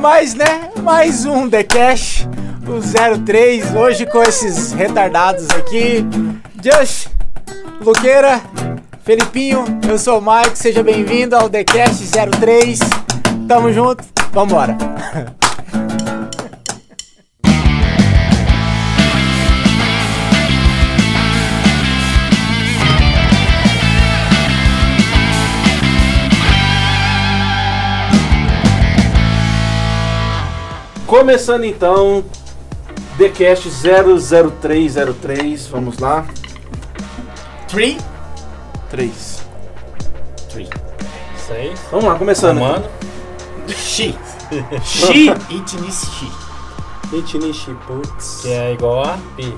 Mas né, mais um The Cash, o 03, hoje com esses retardados aqui. Just, Luqueira, Felipinho, eu sou o Mike, seja bem-vindo ao The Cash 03. Tamo junto, vambora. Começando então, TheCast 00303, vamos lá. 3, 3. 3. 6. Vamos lá, começando. Mano. Xi, Xi. Itnis Xi. Itinishi, putz. Que é igual a pi.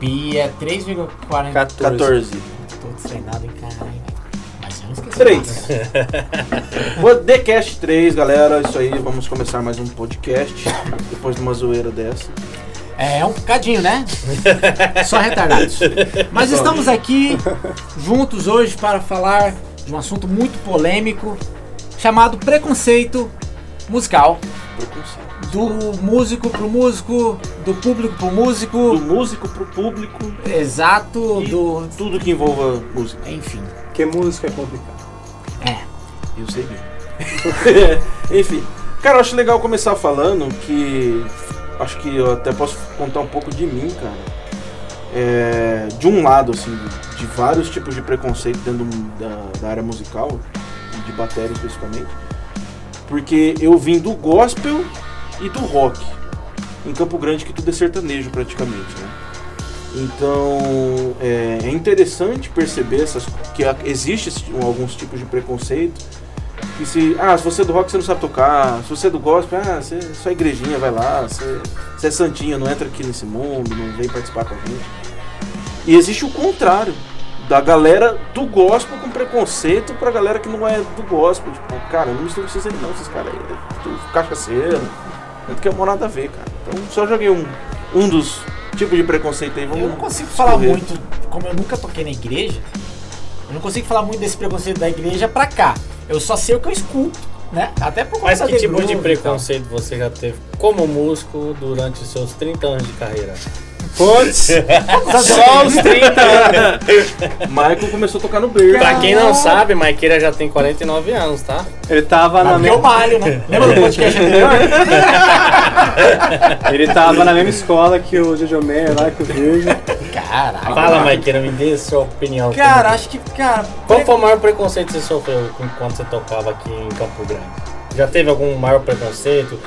Pi é 3,40. 14. 14. Tô destreinado em caralho. Mas eu não esqueci. 3. TheCast 3, galera, isso aí, vamos começar mais um podcast, depois de uma zoeira dessa. É um cadinho, né? Só retardados. Mas estamos aqui juntos hoje para falar de um assunto muito polêmico chamado preconceito musical. Preconceito. Do músico pro músico, do público pro músico. Do músico pro público Exato, do. tudo que envolva música. Enfim. Porque música é complicado. É. Eu sei mesmo. Enfim, cara, eu acho legal começar falando que. Acho que eu até posso contar um pouco de mim, cara. É, de um lado, assim, de vários tipos de preconceito dentro da, da área musical, de bateria especificamente. Porque eu vim do gospel e do rock. Em Campo Grande, que tudo é sertanejo praticamente, né? Então é, é interessante perceber essas, que existe alguns tipos de preconceito. Que se, ah, se você é do rock você não sabe tocar, se você é do gospel, ah, você é só igrejinha, vai lá, você, você é santinha, não entra aqui nesse mundo, não vem participar com a gente. E existe o contrário, da galera do gospel com preconceito pra galera que não é do gospel. Tipo, cara, eu não mistura vocês aí não, esses caras aí, é tudo cachaceiro, não tem nada a ver, cara. Então só joguei um, um dos tipos de preconceito aí, vamos Eu não consigo falar escorrer. muito, como eu nunca toquei na igreja, eu não consigo falar muito desse preconceito da igreja pra cá. Eu só sei o que eu escuto, né? Até por conta Mas que tipo de preconceito você já teve como músico durante os seus 30 anos de carreira? Putz! tal. Só os 30 anos. Michael começou a tocar no berço. Pra quem não sabe, Maiqueira já tem 49 anos, tá? Ele tava Mas na porque eu mesma. malho, né? Lembra do podcast anterior? Ele tava na mesma escola que o Jojo Meyer lá, que o Virgil. Caralho. Fala, Maiqueira, me dê a sua opinião. Cara, acho que, cara. Qual foi o maior preconceito que você sofreu enquanto você tocava aqui em Campo Grande? Já teve algum maior preconceito?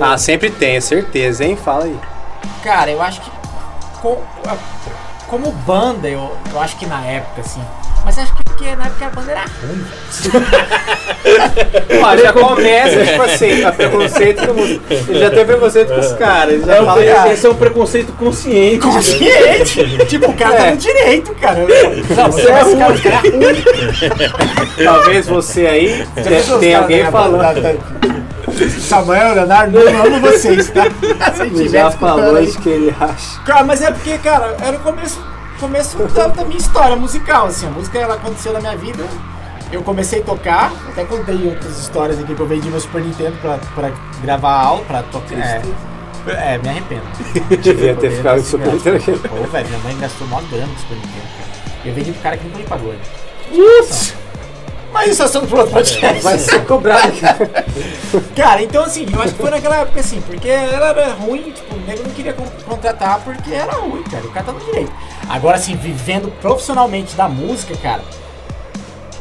Ah, sempre tem, é certeza, hein? Fala aí. Cara, eu acho que. co- Como banda, eu, eu acho que na época, assim. Mas acho que porque na época a banda era ruim. Ó, já começa, tipo assim, a preconceito do. Ele já tem preconceito com os caras. Ele já É um- fala, cara, esse é um preconceito consciente. Consciente! tipo, o cara tá É. no direito, cara. Não, você é é ruim. ruim. Cara, é ruim. talvez você aí caras alguém falando. Samuel, Leonardo, eu amo vocês, tá? Se já falou de que ele acha. Cara, mas é porque, cara, era o começo, começo da, da minha história musical, assim. A música, ela aconteceu na minha vida. Eu comecei a tocar, até contei outras histórias aqui que eu vendi meu Super Nintendo pra, pra gravar aula, pra tocar. É, é, me arrependo. Devia ter ficado com Super. Nintendo aqui. Pô, velho, minha mãe gastou mó grana com Super Nintendo, cara. Eu vendi pro cara que nunca me pagou. né? Mas isso é assunto pro outro podcast. Vai ser cobrado. Cara, então assim, eu acho que foi naquela época assim, porque ela era ruim, tipo, o nego não queria con- contratar porque era ruim, cara. O cara tá no direito. Agora, assim, vivendo profissionalmente da música, cara,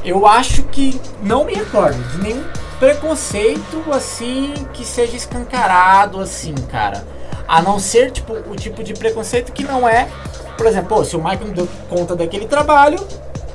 eu acho que não me recordo de nenhum preconceito assim que seja escancarado, assim, cara. A não ser, tipo, o tipo de preconceito que não é. Por exemplo, pô, se o Michael não deu conta daquele trabalho,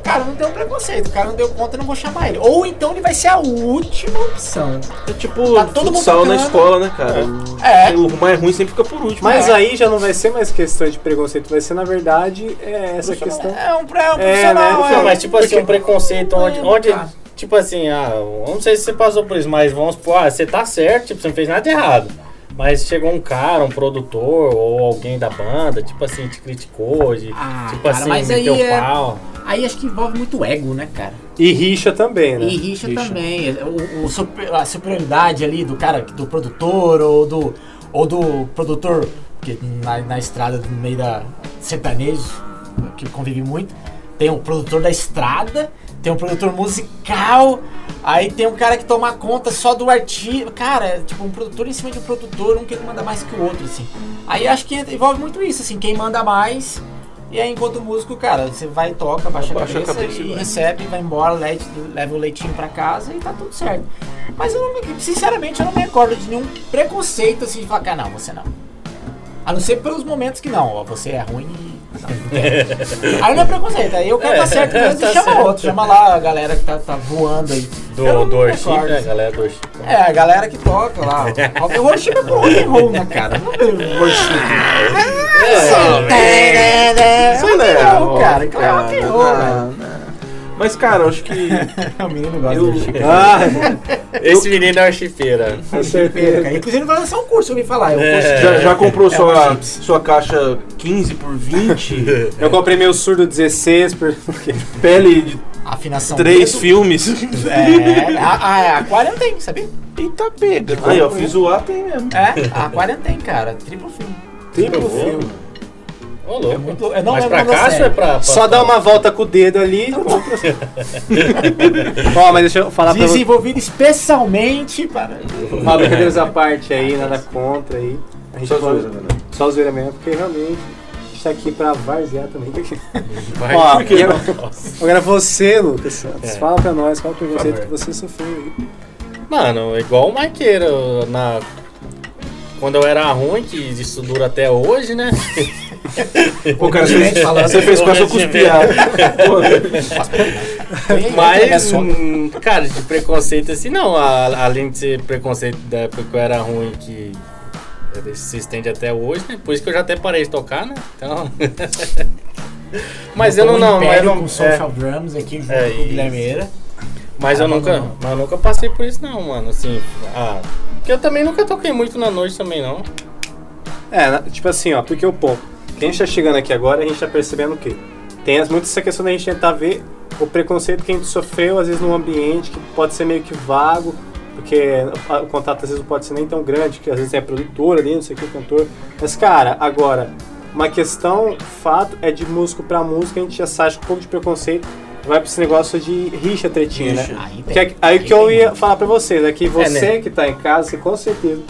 cara, não deu preconceito. O cara não deu conta, eu não vou chamar ele. Ou então ele vai ser a última opção. É tipo Tá todo mundo na escola, né, cara? É. O mais ruim sempre fica por último. Mas É. aí já não vai ser mais questão de preconceito, vai ser na verdade é essa questão. É um, pré, um É, profissional, né? é. Não, mas tipo assim, um preconceito onde, É, onde tá. tipo assim, ah, eu não sei se você passou por isso, mas vamos supor, ah, você tá certo, tipo, você não fez nada errado. Mas chegou um cara, um produtor ou alguém da banda, tipo assim, te criticou, de, Ah, tipo cara, assim, mas meteu aí é- pau. Aí acho que envolve muito ego, né, cara? E rixa também, né? E rixa, Rixa. também. O, o super- a superioridade ali do cara, do produtor ou do, ou do produtor que na, na estrada, no meio da sertanejo, que convive muito. Tem um produtor da estrada, tem um produtor musical, aí tem um cara que toma conta só do artista. Cara, é tipo um produtor em cima de um produtor, um que manda mais que o outro, assim. Aí acho que envolve muito isso, assim, quem manda mais. E aí, enquanto músico, cara, você vai, toca, baixa, Abaixa a a cabeça, cabeça e vai. recebe, vai embora, leva, leva o leitinho pra casa e tá tudo certo. Mas eu não me, sinceramente, eu não me recordo de nenhum preconceito assim de falar, cara, não, você não. A não ser pelos momentos que não, ó, você é ruim aí não é preconceito, aí eu quero dar certo mesmo tá e chama certo. outro, chama lá a galera que tá, tá voando aí. Do, do worship, né, assim. galera do worship. É, a galera que toca lá. O worship é pro rock and roll, né, cara? Não é worship. É, Sei rock lá, and roll, cara. Então é rock and roll, velho. não, não. Mas, cara, eu acho que. O menino gosta Eu- de worship. Ah, Esse menino é worshipeira. com certeza. Cara, Inclusive vai lançar um curso, eu ouvi falar. É um É. curso Já, já comprou É, sua, sua caixa 15 por 20? Eu comprei meu surdo 16 por. Pele de afinação. 3 dedo. filmes? É, a, a, a Aquarium tem, sabia? Eita, pega. Aí, ó, fiz o A, tem mesmo. É, a Aquarium tem, cara. Triplo filme. Triplo filme. Ô, louco. É muito- eu não Mas lembro pra cá é ou é pra, pra- Só dá uma volta com o dedo ali. Ó, mas deixa eu falar pra você. Desenvolvido especialmente para. Uma brincadeiras à parte aí, nada contra aí. A gente Só pode- zoeira, galera. Só zoeira mesmo, porque realmente a gente tá aqui pra varzear também. Vai. Ó, Por quê? e agora, você, Lucas Santos, É. fala pra nós qual o preconceito que você sofreu aí. Mano, igual o Maiqueira, na... quando eu era ruim, que isso dura até hoje, né? Pô, cara, Gente você, falando. você fez quase eu cuspiar. Mas, hum, cara, de preconceito assim, não. a- além de ser preconceito da época que eu era ruim, que se estende até hoje, né? Por isso que eu já até parei de tocar, né? Então. mas eu não, não, mas eu não. com é, Social Drums aqui junto É, com o isso. Guilhermeira. mas eu Ah, nunca, não. mas eu nunca passei por isso não, mano. Assim, ah, porque eu também nunca toquei muito na noite também, não. É, tipo assim, ó, porque o ponto. Quem está chegando aqui agora, a gente tá percebendo o quê? Tem muito essa questão da gente tentar ver o preconceito que a gente sofreu, às vezes, num ambiente que pode ser meio que vago, porque o contato às vezes não pode ser nem tão grande, que às vezes é produtor ali, não sei o que, cantor. Mas, cara, agora, uma questão, fato, é de músico pra música, a gente já sabe um pouco de preconceito, vai pra esse negócio de rixa, tretinha, Rixa. né? Aí, Que é- aí que eu ia muito. falar pra vocês é que você né? que tá em casa, você com certeza,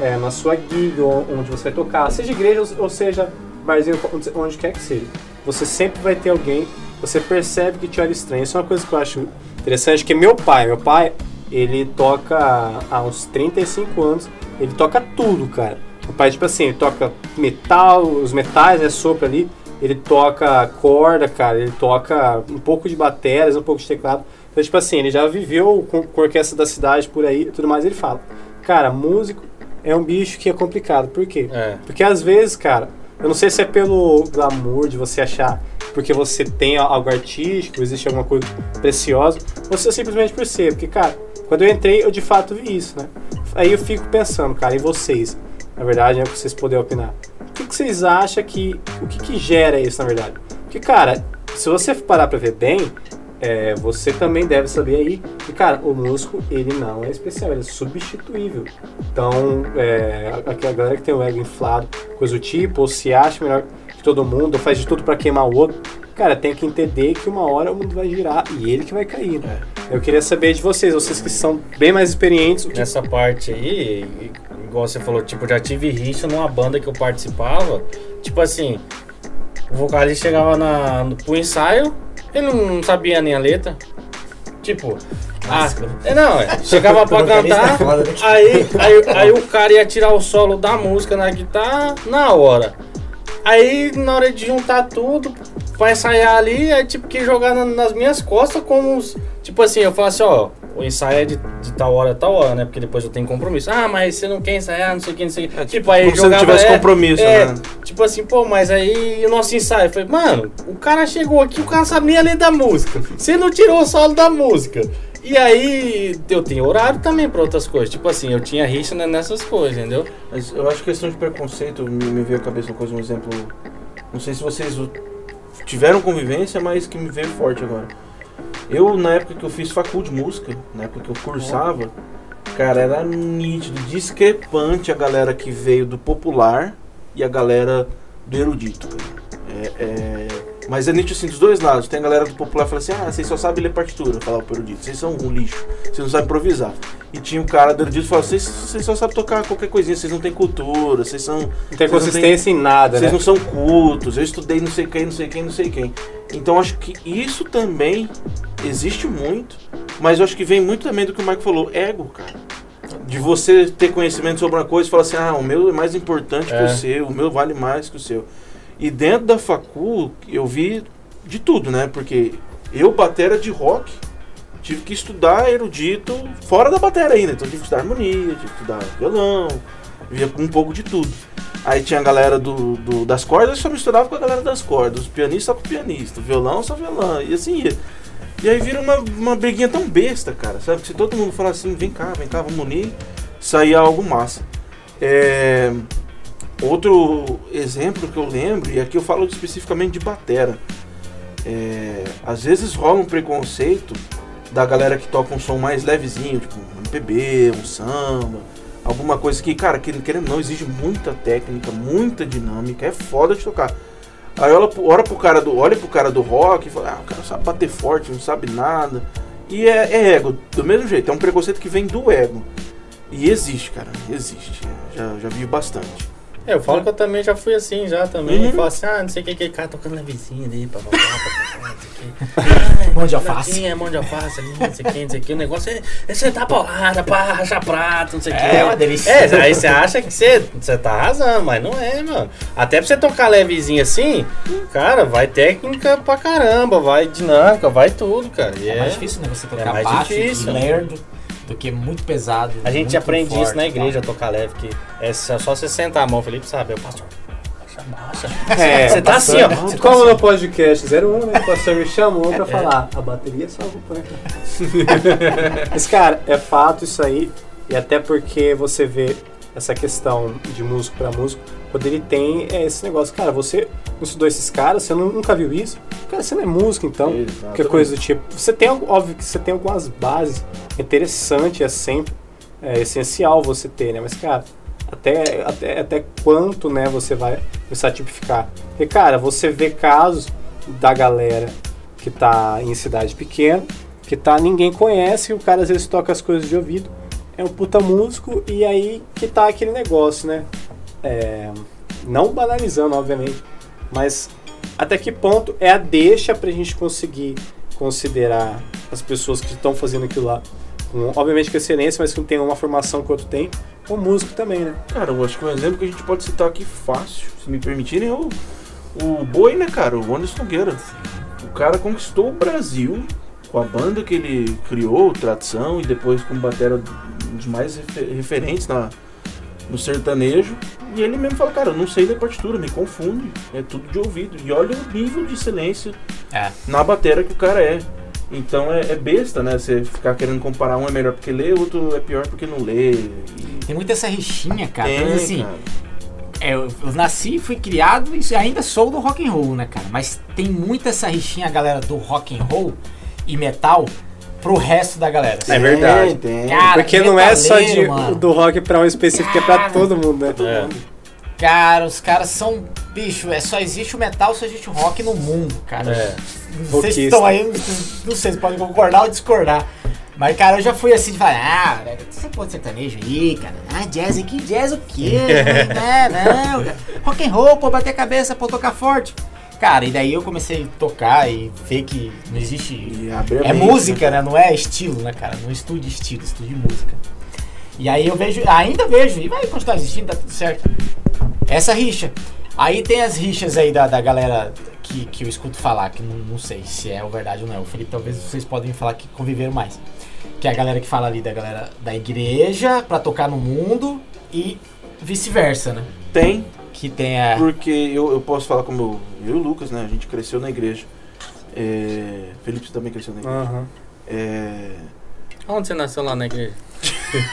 é, na sua ou onde você vai tocar, seja igreja ou- seja barzinho, onde, quer que seja, você sempre vai ter alguém, você percebe que te olha estranho. Isso é uma coisa que eu acho interessante, que meu pai, meu pai, ele toca há uns 35 anos, ele toca tudo, cara. O pai, tipo assim, ele toca metal, os metais, né, sopro ali, ele toca corda, cara, ele toca um pouco de baterias, um pouco de teclado. Então, tipo assim, ele já viveu com, com a orquestra da cidade por aí e tudo mais. Ele fala, cara, músico é um bicho que é complicado. Por quê? É. Porque às vezes, cara, eu não sei se é pelo glamour de você achar porque você tem algo artístico, existe alguma coisa preciosa, ou se é simplesmente por ser. Porque, cara, quando eu entrei, eu de fato vi isso, né? Aí eu fico pensando, cara, e vocês? Na verdade, é pra vocês poderem opinar. O que, que vocês acham que. O que, que gera isso, na verdade? Porque, cara, se você parar pra ver bem, é, você também deve saber aí que, cara, o músico, ele não é especial, ele é substituível. Então, é, a, a galera que tem o ego inflado, coisa do tipo, ou se acha melhor que todo mundo, ou faz de tudo pra queimar o outro, cara, tem que entender que uma hora o mundo vai girar e ele que vai cair, né? Eu queria saber de vocês, vocês que são bem mais experientes, que Nessa parte aí, igual você falou, tipo, já tive rixa numa banda que eu participava. Tipo assim, o vocalista chegava na, no, pro ensaio, ele não sabia nem a letra. Tipo, ah, é, não, é, chegava pra é cantar, foda, né? aí, aí, aí o cara ia tirar o solo da música na guitarra na hora. Aí na hora de juntar tudo pra ensaiar ali, é tipo que jogar na- nas minhas costas como os. Tipo assim, eu falo assim, ó, o ensaio é de, de tal hora a tal hora, né? Porque depois eu tenho compromisso. Ah, mas você não quer ensaiar, não sei o que, não sei o que. É, tipo, aí como se não jogava. tivesse é, compromisso, é, né? Tipo assim, pô, mas aí o nosso ensaio. Eu falei, mano, o cara chegou aqui, o cara nem a letra da música. Você não tirou o solo da música. E aí, eu tenho horário também pra outras coisas. Tipo assim, eu tinha rixa né, nessas coisas, entendeu? Mas eu acho que questão de preconceito me, me veio à cabeça uma coisa, um exemplo. Não sei se vocês tiveram convivência, mas que me veio forte agora. Eu, na época que eu fiz facul de música, na época que eu cursava, cara, era nítido, discrepante a galera que veio do popular e a galera do erudito. cara. É, é, Mas é nítido assim dos dois lados. Tem a galera do popular que fala assim: ah, vocês só sabem ler partitura, falar pro erudito. Vocês são um lixo, vocês não sabem improvisar. E tinha o cara do erudito que falava: vocês, só sabem tocar qualquer coisinha, vocês não têm cultura, vocês são. Não tem não têm- consistência em nada, vocês né? não são cultos, eu estudei não sei quem, não sei quem, não sei quem. Então acho que isso também existe muito, mas eu acho que vem muito também do que o Marco falou, ego, cara. De você ter conhecimento sobre uma coisa e falar assim, ah, o meu é mais importante que É. o seu, o meu vale mais que o seu. E dentro da facul, eu vi de tudo, né? Porque eu, batera de rock, tive que estudar erudito fora da batera ainda. Então tive que estudar harmonia, tive que estudar violão, via com um pouco de tudo. Aí tinha a galera do, do- das cordas, eu só misturava com a galera das cordas. Os pianistas só com o pianista, violão só violão. E assim ia. E aí vira uma, uma briguinha tão besta, cara. Sabe? Que se todo mundo falar assim, vem cá, vem cá, vamos unir, saía algo massa. É, Outro exemplo que eu lembro, e aqui eu falo especificamente de batera. É, às vezes rola um preconceito da galera que toca um som mais levezinho, tipo um MPB, um samba, alguma coisa que, cara, que querendo não, exige muita técnica, muita dinâmica, é foda de tocar. Aí olha, olha pro cara do, olha pro cara do rock e fala, ah, o cara sabe bater forte, não sabe nada. E é, é ego, do mesmo jeito, é um preconceito que vem do ego. E existe, cara, existe. Já, já vi bastante. É, eu falo que eu também já fui assim, já também. Uhum. Falo assim, ah, não sei o que, aquele cara tocando na vizinha ali, papapá, papapá, não sei o que. Mão de alface. É, mão de alface ali, não sei o que, não sei o que. O negócio é, é sentar porrada, pá, rachar prato, não sei o que. É uma delícia. É, aí você acha que você, você tá arrasando, mas não é, mano. Até pra você tocar levezinho assim, cara, vai técnica pra caramba, vai dinâmica, vai tudo, cara. E É é- mais difícil, né? Você tocar mais baixo difícil. lerdo do que muito pesado. A gente aprende forte isso na igreja, tocar leve, que é só só você sentar a mão, Felipe sabe, o pastor. Baixa. É, Você tá assim, ó. Você como no podcast 01, né? O pastor me chamou pra falar. A bateria salva o punk. Mas, cara, é fato isso aí. E até porque você vê essa questão de músico pra músico, quando ele tem é, esse negócio. Cara, você estudou esses caras, você nu- nunca viu isso? Cara, você não é músico, então. Exatamente. Que coisa do tipo. Você tem, óbvio que você tem algumas bases. É interessante, é sempre é, essencial você ter, né? Mas, cara, até, até, até quanto, né, você vai começar a tipificar? Porque, cara, você vê casos da galera que tá em cidade pequena, que tá, ninguém conhece, e o cara às vezes toca as coisas de ouvido, é um puta músico, e aí que tá aquele negócio, né? É, não banalizando, obviamente, mas até que ponto é a deixa pra gente conseguir considerar as pessoas que estão fazendo aquilo lá, com, obviamente com excelência, mas que não tem uma formação que o outro tem, como músico também, né? Cara, eu acho que um exemplo que a gente pode citar aqui fácil, se me permitirem, é o, o Boi, né, cara? O Anderson Nogueira. O cara conquistou o Brasil com a banda que ele criou, Tradição, e depois como batera dos mais refer- referentes na, no sertanejo. E ele mesmo fala, cara, eu não sei ler partitura, me confunde, é tudo de ouvido. E olha o nível de excelência É. na batera que o cara é. Então é, é besta, né? Você ficar querendo comparar um é melhor porque lê, outro é pior porque não lê. E... Tem muita essa rixinha, cara. Tem, Mas assim, cara. é, eu, nasci, fui criado e ainda sou do rock and roll, né, cara? Mas tem muita essa rixinha, galera do rock and roll e metal pro resto da galera. É verdade. Tem, Cara, Porque não é só de, mano. do rock pra um específico, é pra Cara. todo mundo, né? É. Cara, os caras são. Bicho, é, só existe o metal, só existe o rock no mundo, cara. É. Vocês estão aí, não sei, vocês podem concordar ou discordar. Mas, cara, eu já fui assim de falar, ah, velho, você pode sertanejo aí, cara. Ah, jazz aqui, jazz o quê? não, não, cara. Rock and roll, pô, bater a cabeça, pô, tocar forte. Cara, e daí eu comecei a tocar e ver que não existe. E É mente, música, né? Não é estilo, né, cara? Não estude estilo, estude música. E aí eu vejo, ainda vejo, e vai continuar existindo, tá tudo certo. Essa rixa. Aí tem as rixas aí da, da galera que, que eu escuto falar, que não, não sei se é verdade ou não. O Felipe, talvez vocês podem falar que conviveram mais. Que é a galera que fala ali da galera da igreja pra tocar no mundo e vice-versa, né? Tem, Que tem a. porque eu, eu posso falar como eu, eu e o Lucas, né? A gente cresceu na igreja. É, Felipe também cresceu na igreja. Aham. É, Onde você nasceu lá na igreja?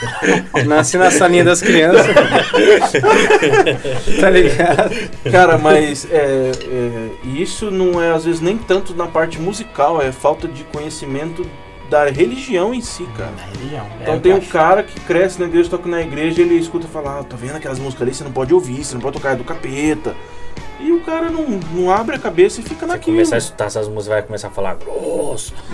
Nasci na salinha das crianças. tá ligado? Cara, mas é, é, isso não é às vezes nem tanto na parte musical, é falta de conhecimento da religião em si, cara. Na religião. Então É, tem eu um acho. cara que cresce na igreja, toca na igreja, ele escuta falar, ah, tá vendo aquelas músicas ali, você não pode ouvir, você não pode tocar é do capeta. E o cara não, não abre a cabeça e fica Você naquilo. começar a escutar essas músicas, vai começar a falar grosso.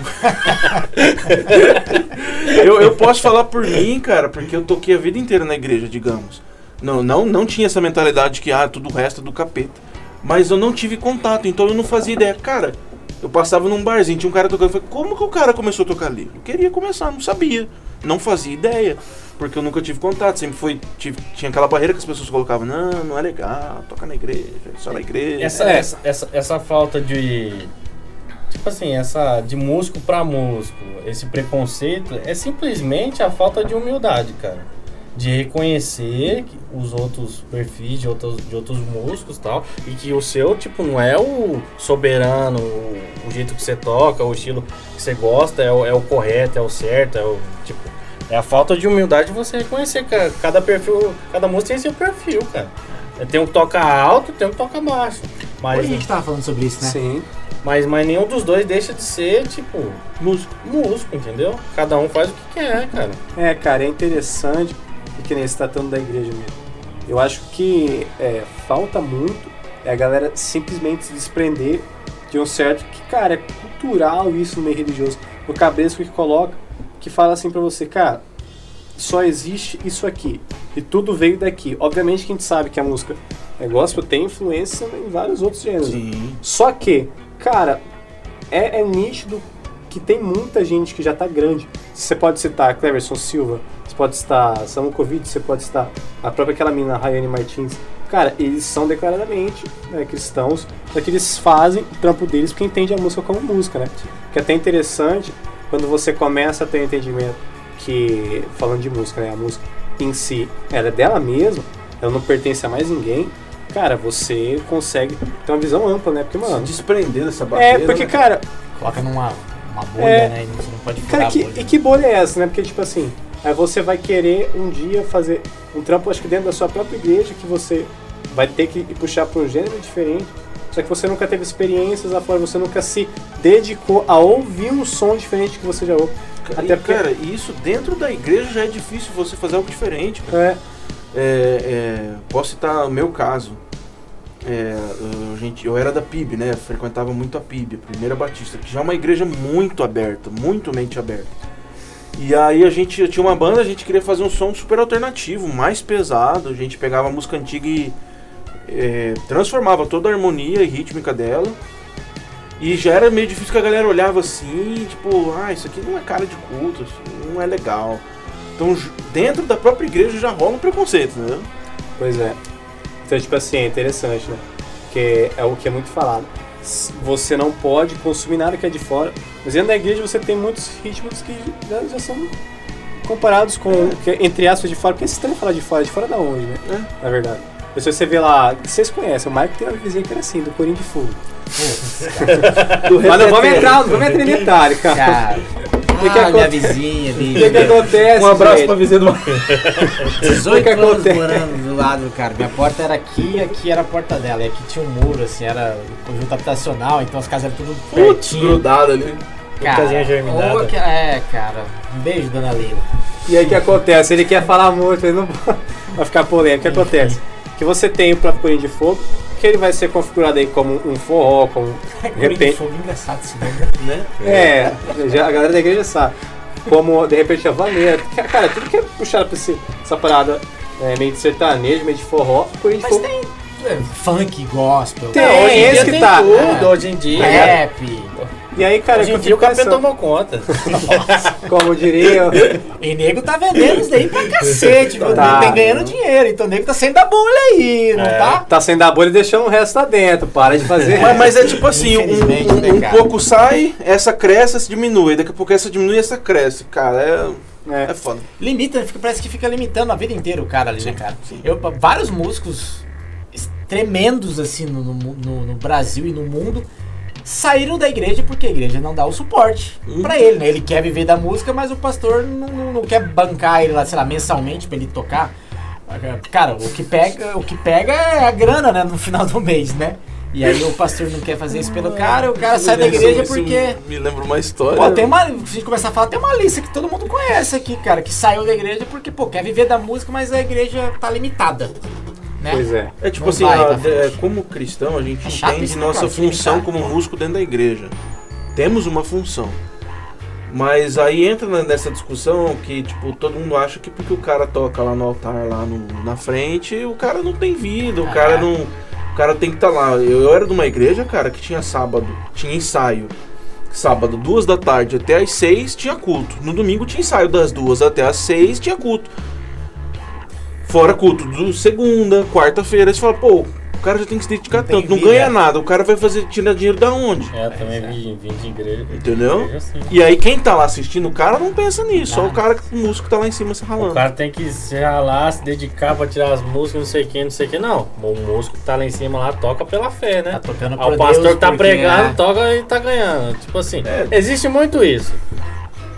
Eu, eu posso falar por mim, cara, porque eu toquei a vida inteira na igreja, digamos. Não, não, não tinha essa mentalidade que, ah, tudo o resto é do capeta. Mas eu não tive contato, então eu não fazia ideia. Cara, eu passava num barzinho, tinha um cara tocando, eu falei, como que o cara começou a tocar ali? Eu queria começar, não sabia. Não fazia ideia. Porque eu nunca tive contato, sempre foi. tive- tinha aquela barreira que as pessoas colocavam, não, não é legal, toca na igreja, só na igreja. Essa, É. essa, essa, essa falta de. Tipo assim, essa de músico pra músico, esse preconceito é simplesmente a falta de humildade, cara. De reconhecer que os outros perfis de outros, de outros músicos e tal. E que o seu, tipo, não é o soberano, o, jeito que você toca, o estilo que você gosta, é o, é o correto, é o certo, é o. Tipo, é a falta de humildade de você reconhecer que cada perfil, cada música tem seu perfil, cara. Tem um que toca alto, tem um que toca baixo. Hoje Mas, a gente tava falando sobre isso, né? Sim. mas, mas nenhum dos dois deixa de ser, tipo, músico. músico, entendeu? Cada um faz o que quer, cara. É, cara, é interessante, e que nem se tratando da igreja mesmo. Eu acho que é, falta muito é a galera simplesmente se desprender de um certo que, cara, é cultural isso no meio religioso. No cabreço que coloca, que fala assim pra você, cara, só existe isso aqui. E tudo veio daqui. Obviamente que a gente sabe que a música é gospel tem influência em vários outros gêneros. Sim. Só que, cara, é, é nítido que tem muita gente que já tá grande. Você pode citar Cleverson Silva, você pode citar Samukovic, você pode citar a própria aquela mina Rayane Martins. Cara, eles são declaradamente né, cristãos, só que eles fazem o trampo deles porque entendem a música como música, né? Que é até interessante quando você começa a ter um entendimento que, falando de música, né? A música em si, ela é dela mesma, ela não pertence a mais ninguém. Cara, você consegue ter uma visão ampla, né? Porque, Se mano, desprender dessa barreira. é, porque, né? cara, Coloca numa uma bolha, É. né? E você não pode furar cara, a que, bolha. e que bolha é essa, né? Porque, tipo assim, aí você vai querer um dia fazer um trampo, acho que dentro da sua própria igreja, que você vai ter que puxar para um gênero diferente, só que você nunca teve experiências lá fora, você nunca se dedicou a ouvir um som diferente que você já ouve. Cara, Até e, porque- cara, isso dentro da igreja já é difícil você fazer algo diferente. É, É, é, posso citar o meu caso. É, a gente, eu era da PIB, né? Frequentava muito a PIB, a Primeira Batista, que já é uma igreja muito aberta, muito mente aberta. E aí a gente tinha uma banda, a gente queria fazer um som super alternativo, mais pesado. A gente pegava a música antiga e é, transformava toda a harmonia e rítmica dela. E já era meio difícil que a galera olhava assim, tipo, ah, isso aqui não é cara de culto, isso não é legal. Então, dentro da própria igreja já rola um preconceito, né? pois é. Então, tipo assim, é interessante, né? Que é o que é muito falado. Você não pode consumir nada que é de fora. Mas dentro da igreja você tem muitos ritmos que já, já são comparados com, que, entre aspas, de fora. Porque você também fala de fora, de fora da onde, né? É. Na verdade. Mas se você vê lá, vocês conhecem, o Mike tem uma vizinha que era assim, do Corinho de Fogo. Mas não vamos entrar, não vamos entrar em detalhe, cara. Cara, que que ah, minha vizinha, O que, que acontece? Um abraço gente? pra vizinha do 18 que anos acontece? morando do lado, cara. Minha porta era aqui e aqui era a porta dela. E aqui tinha um muro, assim, era conjunto habitacional, então as casas eram tudo pertinho. grudado ali. Cara, casinha germinada. ou É, cara. Um beijo, dona Leila. E aí o que acontece? Ele quer falar muito, ele não vai ficar polêmico. O que acontece? Que você tem o próprio Corinho de Fogo, que ele vai ser configurado aí como um forró, como de de repente. fogo engraçado esse nome. Né? É, já, a galera da igreja sabe. Como de repente a vaneira. Cara, tudo que é puxado pra esse, essa parada é, meio de sertanejo, meio de forró, Corinho de Mas Fogo. tem é, funk, gospel, Tem, Não, hoje em esse dia que tem tá. tudo, hoje em dia. rap. E aí, cara, hoje em dia o capeta tomou conta. como diria. E nego tá vendendo isso daí pra cacete, viu? Tá. Tem ganhando dinheiro, então o nego tá saindo da bolha aí, não É. tá? Tá saindo da bolha e deixando o resto lá dentro. Para de fazer. Mas, mas é tipo assim, um, um- né, um cara? pouco sai, essa cresce, essa diminui. Daqui a pouco essa diminui, essa cresce. Cara, é, É. é foda. Limita, fica- parece que fica limitando a vida inteira o cara ali, né, cara? Eu, vários músicos tremendos, assim, no, no, no- no Brasil e no mundo, saíram da igreja porque a igreja não dá o suporte Uhum. pra ele, né? Ele quer viver da música, mas o pastor não, não- não quer bancar ele lá, sei lá, mensalmente pra ele tocar. Cara, o que pega, o que pega é a grana, né, no final do mês, né? E aí o pastor não quer fazer isso pelo cara, o cara sai da igreja isso porque Me lembra uma história. Pô, tem uma, se a gente começar a falar, tem uma lista que todo mundo conhece aqui, cara, que saiu da igreja porque, pô, quer viver da música, mas a igreja tá limitada. Né? Pois é. É tipo Não assim, a- é, como cristão, a gente É chato entende né, nossa cara? Se função como músico dentro da igreja. Temos uma função. Mas aí entra nessa discussão que, tipo, todo mundo acha que porque o cara toca lá no altar, lá no- na frente, o cara não tem vida, o Ah. cara não. O cara tem que estar lá. Eu, eu era de uma igreja, cara, que tinha sábado, tinha ensaio. Sábado, duas da tarde até às seis tinha culto. No domingo tinha ensaio das duas até às seis tinha culto. Fora culto do segunda, quarta-feira. Você fala, pô, o cara já tem que se dedicar Não tanto, não vida. ganha nada. O cara vai fazer tirar dinheiro da onde? É, também vi, vi de igreja. Entendeu? Igreja, sim. E aí quem tá lá assistindo o cara não pensa nisso. Só Ah. o cara, o músico tá lá em cima se O ralando. cara tem que se ralar, se dedicar pra tirar as músicas, não sei quem, não sei quem. Não, o músico que tá lá em cima lá toca pela fé, né? Tá tocando Ah, por o pastor Deus, tá pregando, né? toca e tá ganhando. Tipo assim, É. existe muito isso.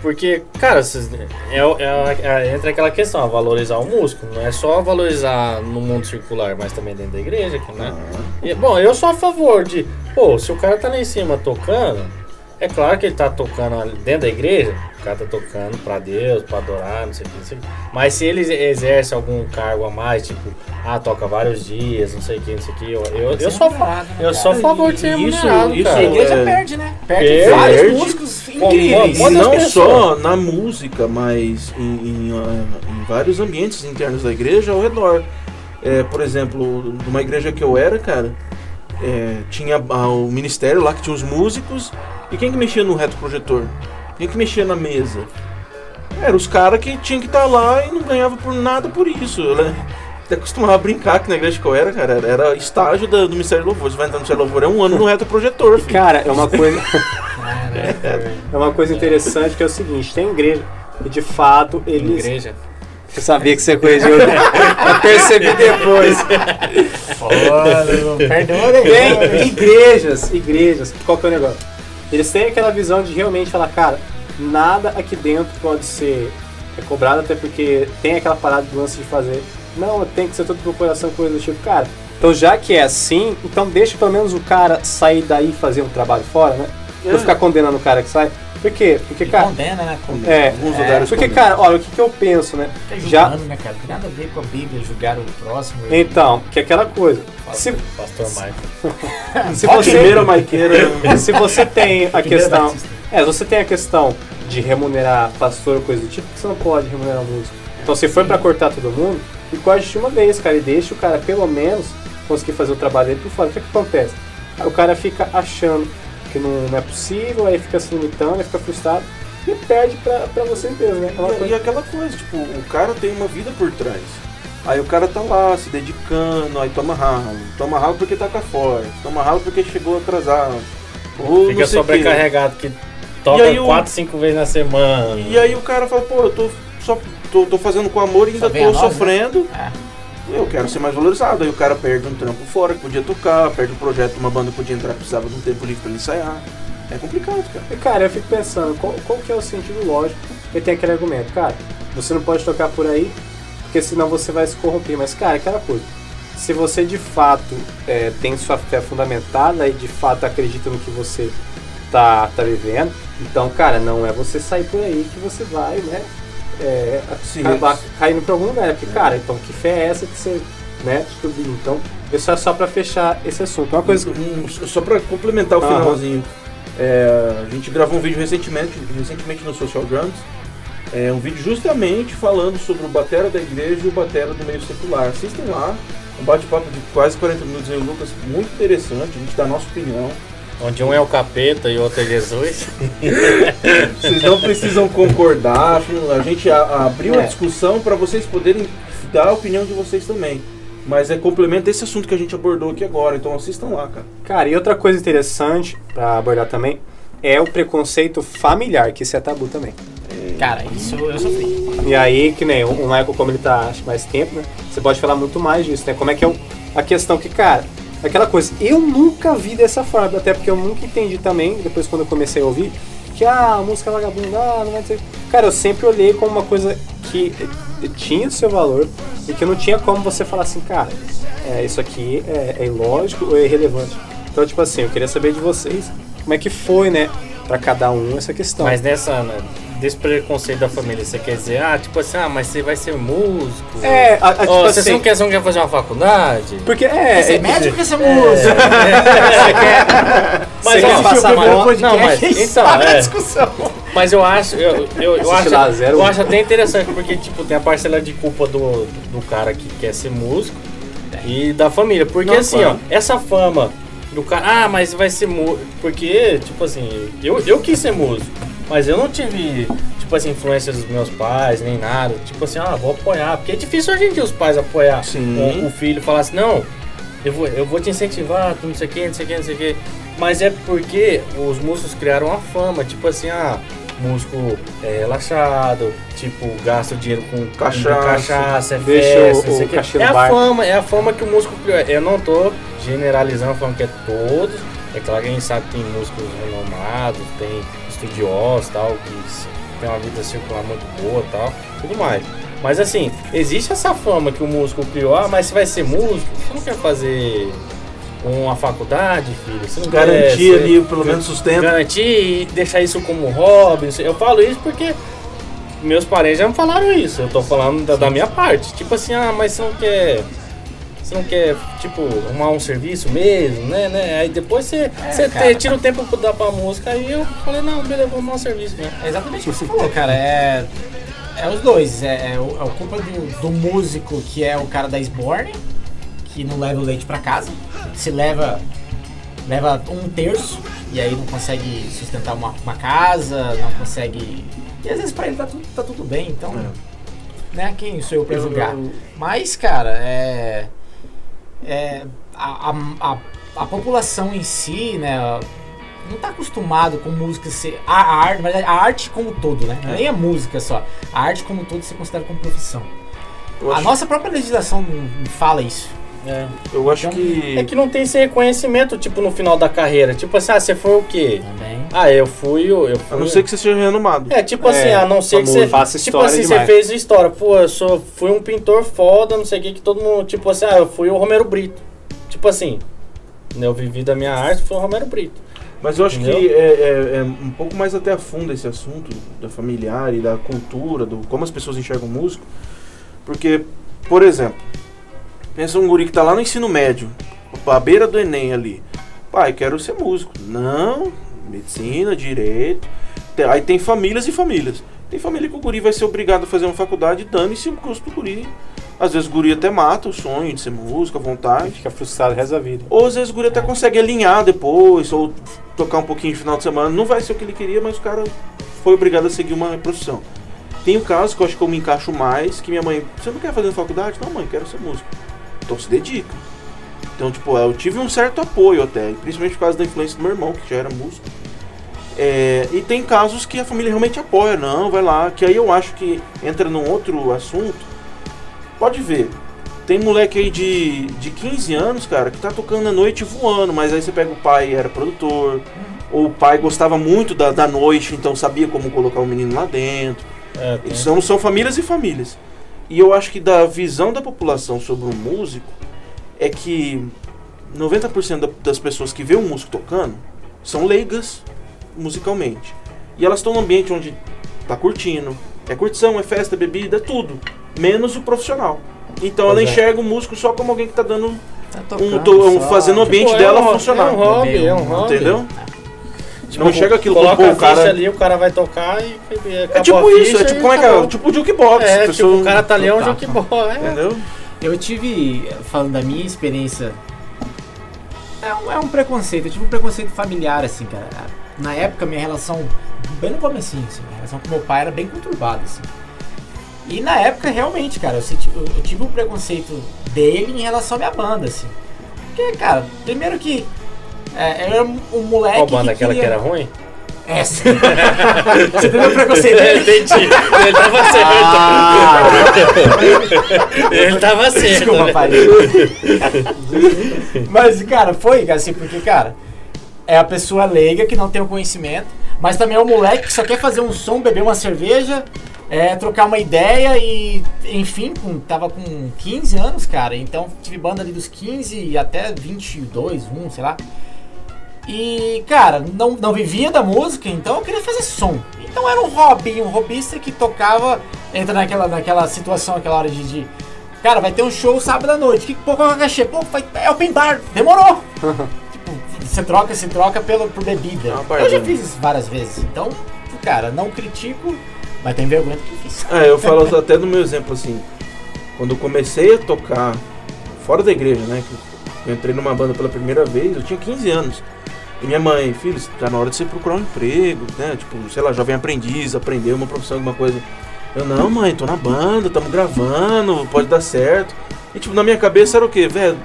Porque, cara, é, é- é- entra aquela questão, a valorizar o músico. Não é só valorizar no mundo circular, mas também dentro da igreja, né? E, bom, eu sou a favor de, pô, se o cara tá lá em cima tocando, é claro que ele tá tocando dentro da igreja, o cara tá tocando pra Deus, pra adorar, não sei o que, não sei o que. Mas se ele exerce algum cargo a mais, tipo, ah, toca vários dias, não sei o que, não sei o que, eu, eu, eu sou a remunerado, né, eu cara? sou a favor de ser Isso- remunerado, isso A cara. igreja É. perde, né? Perde, Perde. vários Perde. músicos incríveis. E Quantas não só na música, mas em, em, ah, em vários ambientes internos da igreja ao redor. É, por exemplo, numa igreja que eu era, cara, é, tinha ah, o ministério lá que tinha os músicos. E quem que mexia no retroprojetor? Quem que mexia na mesa? Era os caras que tinham que estar lá e não ganhava por nada por isso. Eu né? até costumava brincar que na igreja que eu era, cara, era, estágio da- do Ministério do Louvor. Você vai entrar no Ministério do Louvor, é um ano no retroprojetor, filho. Cara, é uma coisa, velho. é uma coisa interessante que é o seguinte, tem igreja e de fato eles... Igreja. Eu sabia que você corrigiu, eu percebi depois. Foda, perdoa, né? Tem igrejas, igrejas, qual que é o negócio? Eles têm aquela visão de realmente falar, cara, nada aqui dentro pode ser é cobrado, até porque tem aquela parada do lance de fazer. Não, tem que ser tudo por coração, coisa do tipo, cara. Então já que é assim, então deixa pelo menos o cara sair daí e fazer um trabalho fora, né? Não É. ficar condenando o cara que sai. Por quê? Porque, cara. Condena, né? Condena. É, Alguns é, lugares porque, condenam. cara, olha, o que, que eu penso, né? Já. julgando, né, cara? Não tem nada a ver com a Bíblia, julgar o próximo. Então, que é aquela coisa. Se, Pastor Michael. se você. Primeira maiqueira. Se você tem a questão. Batista. É, se você tem a questão de remunerar pastor ou coisa do tipo, você não pode remunerar músico. Então se for pra cortar todo mundo, e corte de uma vez, cara, e deixa o cara pelo menos conseguir fazer o trabalho dele por fora. O que, que acontece? Aí o cara fica achando que não, não é possível, aí fica se limitando, aí fica frustrado e perde pra, pra você mesmo, né? É uma E, e coisa. aquela coisa, tipo, o cara tem uma vida por trás. Aí o cara tá lá se dedicando, aí toma ralo. Toma ralo porque tá com a forte, toma ralo porque chegou atrasado. Ou Fica não sei o quê. sobrecarregado, que toca E aí o- 4, 5 vezes na semana. E aí o cara fala, pô, eu tô só tô, tô fazendo com amor e ainda tô nós, né? sofrendo. É. Eu quero ser mais valorizado. Aí o cara perde um trampo fora que podia tocar, perde um projeto uma banda que podia entrar, precisava de um tempo livre pra ele ensaiar. É complicado, cara. E, cara, eu fico pensando, qual, qual que é o sentido lógico? Ele tem aquele argumento, cara, você não pode tocar por aí, porque senão você vai se corromper. Mas, cara, aquela coisa, se você de fato é, tem sua fé fundamentada e de fato acredita no que você tá, tá vivendo, então, cara, não é você sair por aí que você vai, né, é, acabar caindo pra algum lugar. Porque, cara, então que fé é essa que você, né, subir? Então, isso é só pra fechar esse assunto. Uma coisa que Um- só pra complementar o Aham. finalzinho. é, a gente gravou um vídeo recentemente, recentemente no Social Drums. É um vídeo justamente falando sobre o batera da igreja e o batera do meio secular. Assistem lá, um bate-papo de quase 40 minutos aí, o Lucas, muito interessante, a gente dá a nossa opinião. Onde um é o capeta e o outro é Jesus. Vocês não precisam concordar, a gente a- abriu a É. discussão para vocês poderem dar a opinião de vocês também. Mas é complemento esse assunto que a gente abordou aqui agora, então assistam lá, cara. Cara, e outra coisa interessante pra abordar também é o preconceito familiar, que isso é tabu também. Cara, isso eu sofri. E aí, que nem o Michael, como ele tá acho, mais tempo, né? Você pode falar muito mais disso, né? Como é que é o- a questão que, cara, aquela coisa. Eu nunca vi dessa forma, até porque eu nunca entendi também, depois quando eu comecei a ouvir, que ah, a música é vagabunda, ah, não vai ser. Cara, eu sempre olhei como uma coisa que tinha seu valor e que não tinha como você falar assim, cara, é, isso aqui é, é ilógico ou é irrelevante. Então, tipo assim, eu queria saber de vocês como é que foi, né, pra cada um essa questão. Mas nessa, Ana, desse preconceito da família, você quer dizer, ah, tipo assim, ah, mas você vai ser músico. É, a, a, tipo Ó, assim, você não quer, você não quer fazer uma faculdade? Porque é, Quer ser é, médico quer ser músico? você quer, Mas, você quer passar mal. podcast, não, mas- quem então, é. discussão. Mas eu acho, eu, eu, eu, acho, eu acho até interessante, porque tipo, tem a parcela de culpa do, do cara que quer ser músico e da família. Porque Não, assim, ó, essa fama do cara, ah, mas vai ser músico. Porque, tipo assim, eu, eu quis ser músico, mas eu não tive, tipo assim, influência dos meus pais, nem nada. Tipo assim, ah, vou apoiar. Porque é difícil hoje em dia os pais apoiar Sim. o, filho falar assim, não, eu vou, eu vou te incentivar, não sei o que, não sei o que, não sei o que. Mas é porque os músicos criaram a fama, tipo assim, ah, músico é relaxado, tipo, gasta o dinheiro com Cachaça. com cachaça é festa, o- É a bar. fama, é a fama que o músico criou. Eu não tô generalizando, falando que é todos. É claro que a gente sabe que tem músicos renomados, tem estudiosos tal, que tem uma vida circular muito boa tal, tudo mais. Mas assim, existe essa fama que o músico criou, ah, mas você vai ser músico, você não quer fazer uma faculdade, filho? Você não Garantir quer ali pelo menos sustento. garantir e deixar isso como hobby. Eu falo isso porque meus parentes já me falaram isso. Eu tô falando da, da minha parte. Tipo assim, ah, mas você não quer. Você não quer, tipo, arrumar um serviço mesmo, né? né? Aí depois você, você É, cara. te- tira o tempo pra dar pra música. Aí eu falei, não, beleza, vou arrumar um serviço mesmo. É exatamente o que você falou, cara. É, é os dois. É, é, o, é o culpa do, do músico, que é o cara da Sborne, que não leva o leite pra casa. Se leva, leva um terço, e aí não consegue sustentar uma, uma casa, não consegue. E às vezes pra ele tá tudo, tá tudo bem, então. Né, quem sou eu pra julgar? Mas, cara, é. É a, a, a, população em si, né? Não tá acostumado com música ser. A, a arte, na verdade, a arte como um todo, né? Nem a música só. A arte como um todo se considera como profissão. Eu A nossa própria legislação fala isso. É. eu acho Então, que. É que não tem esse reconhecimento, tipo, no final da carreira. Tipo assim, ah, você foi o quê? Também. Ah, eu fui, eu, eu A fui. não ser que você seja renomado. É, tipo assim, É, a não ser que você. faça Tipo assim, você demais. fez história. Pô, eu sou, fui um pintor foda, não sei o que, que todo mundo. Tipo assim, ah, eu fui o Romero Brito. Tipo assim, né, eu vivi da minha arte, foi o Romero Brito. Mas eu acho Entendeu? que é, é- é um pouco mais até a fundo esse assunto da familiar e da cultura, do como as pessoas enxergam o músico. Porque, por exemplo, pensa um guri que tá lá no ensino médio, à beira do Enem ali. Pai, quero ser músico. Não, medicina, direito. Aí tem famílias e famílias. Tem família que o guri vai ser obrigado a fazer uma faculdade, dane-se o custo do guri. Às vezes o guri até mata o sonho de ser músico, a vontade. fica frustrado o resto da vida. Ou às vezes o guri até consegue alinhar depois, ou tocar um pouquinho de final de semana. Não vai ser o que ele queria, mas o cara foi obrigado a seguir uma profissão. Tem o caso que eu acho que eu me encaixo mais, que minha mãe, você não quer fazer faculdade? Não, mãe, quero ser músico. Então se dedica. Então, tipo, eu tive um certo apoio até, principalmente por causa da influência do meu irmão, que já era músico. É, e tem casos que a família realmente apoia, não, vai lá, que aí eu acho que entra num outro assunto. Pode ver, tem moleque aí de, de 15 anos, cara, que tá tocando à noite voando, mas aí você pega o pai era produtor, ou o pai gostava muito da, da noite, então sabia como colocar o menino lá dentro. É, São, são famílias e famílias. E eu acho que da visão da população sobre um músico é que 90% da- das pessoas que vê um músico tocando são leigas musicalmente. E elas estão num ambiente onde tá curtindo. É curtição, é festa, é bebida, é tudo. Menos o profissional. Então ela é. enxerga o músico só como alguém que tá dando. Tá Um tocando to- um- fazendo o ambiente Pô, é dela um- funcionar. É um hobby, é um hobby. Entendeu? Tipo, não enxerga aquilo coloca pô, o cara. ali, o cara vai tocar e, e É tipo a isso, ficha é tipo como é que é? Tipo o jukebox. É, a tipo, pessoa- o cara tá ali, é um jukebox. É. Entendeu? Eu tive, falando da minha experiência, é um, é um preconceito. Eu tive um preconceito familiar, assim, cara. Na época, minha relação, bem no comecinho, assim, minha relação com meu pai era bem conturbada, assim. E na época, realmente, cara, eu, senti- eu- eu tive um preconceito dele em relação à minha banda, assim. Porque, cara, primeiro que é, eu era um moleque Qual banda que aquela que era ruim? É, sim. Você entendeu o preconceito dele? Entendi. Ele tava certo. Ele tava certo. Desculpa, né? pai. Mas, cara, foi assim, porque, cara, é a pessoa leiga que não tem o conhecimento, mas também é o moleque que só quer fazer um som, beber uma cerveja, é, trocar uma ideia e, enfim, com, tava com 15 anos, cara, então tive banda ali dos 15 até 22, 1, sei lá. E, cara, não, não vivia da música, então eu queria fazer som. Então era um hobby, um hobbyista que tocava, entra naquela, naquela situação, aquela hora de, de Cara, vai ter um show sábado à noite. Que qual é o cachê? Pô, vai, é open bar. Demorou. tipo, você troca, se troca pelo, por bebida. É eu já fiz isso várias vezes. Então, cara, não critico, mas tem vergonha do que eu fiz. É, eu falo até no meu exemplo assim. Quando eu comecei a tocar fora da igreja, né? Que eu entrei numa banda pela primeira vez, eu tinha 15 anos. E minha mãe, filho, tá na hora de você procurar um emprego, né? Tipo, sei lá, jovem aprendiz, aprender uma profissão, alguma coisa. Eu, não, mãe, tô na banda, tamo gravando, pode dar certo. E tipo, na minha cabeça era o quê, velho?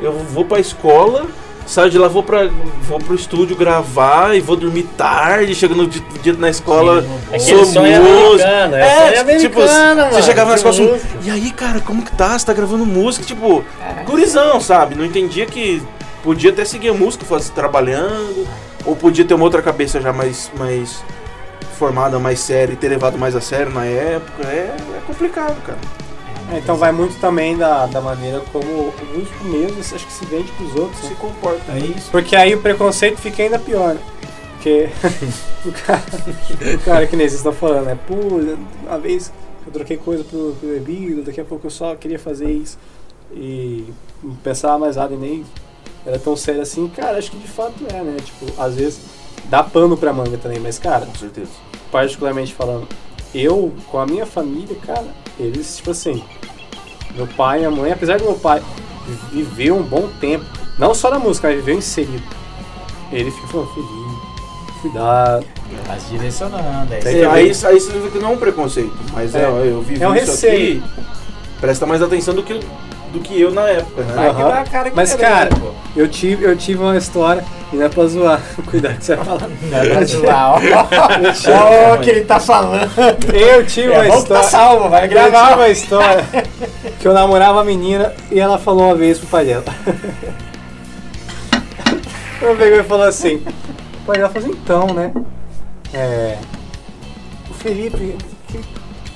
Eu vou pra escola, saio de lá, vou, pra, vou pro estúdio gravar e vou dormir tarde, chego no dia, dia na escola, Aquele sou sonho músico. é, É, sonho tipo, americano, você mano. chegava na escola assim, e aí, cara, como que tá? Você tá gravando música? Tipo, gurizão, sabe? Não entendia que podia até seguir a música, fazer, trabalhando, ou podia ter uma outra cabeça já mais, mais formada, mais séria e ter levado mais a sério na época. É, é complicado, cara. É, então vai muito também da, da maneira como o músico mesmo acho que se vende pros outros. né? Se comporta. É isso. Porque aí o preconceito fica ainda pior, né? Porque o cara, o cara que nem vocês estão falando, né? Pô, uma vez eu troquei coisa pro, pro bebido, daqui a pouco eu só queria fazer isso. E não pensava mais nada e nem era tão sério assim. Cara, acho que de fato é, né? Tipo, às vezes dá pano pra manga também, mas cara, Com certeza. particularmente falando, eu com a minha família, cara, eles, tipo assim, meu pai e minha mãe, apesar do meu pai vi- viver um bom tempo, não só na música, mas viveu inserido. Ele fica falando, filhinho, cuidado. Mas direcionando. É isso. Tem É, aí, aí você vê que não é um preconceito, mas é, É. eu vivi É um isso receio. aqui, presta mais atenção do que, do que eu na época, né? Vai a cara que Mas, cara, pô? Eu tive, eu tive uma história, e não é pra zoar, cuidado que você vai falar. Não é pra zoar, ó. Ó, o que ele tá falando. Eu tive uma É que tá história. salvo, vai Eu tive gravar. uma história que eu namorava a menina e ela falou uma vez pro pai dela. Eu pegou e falou assim, o pai dela falou assim, então, né? É. O Felipe, que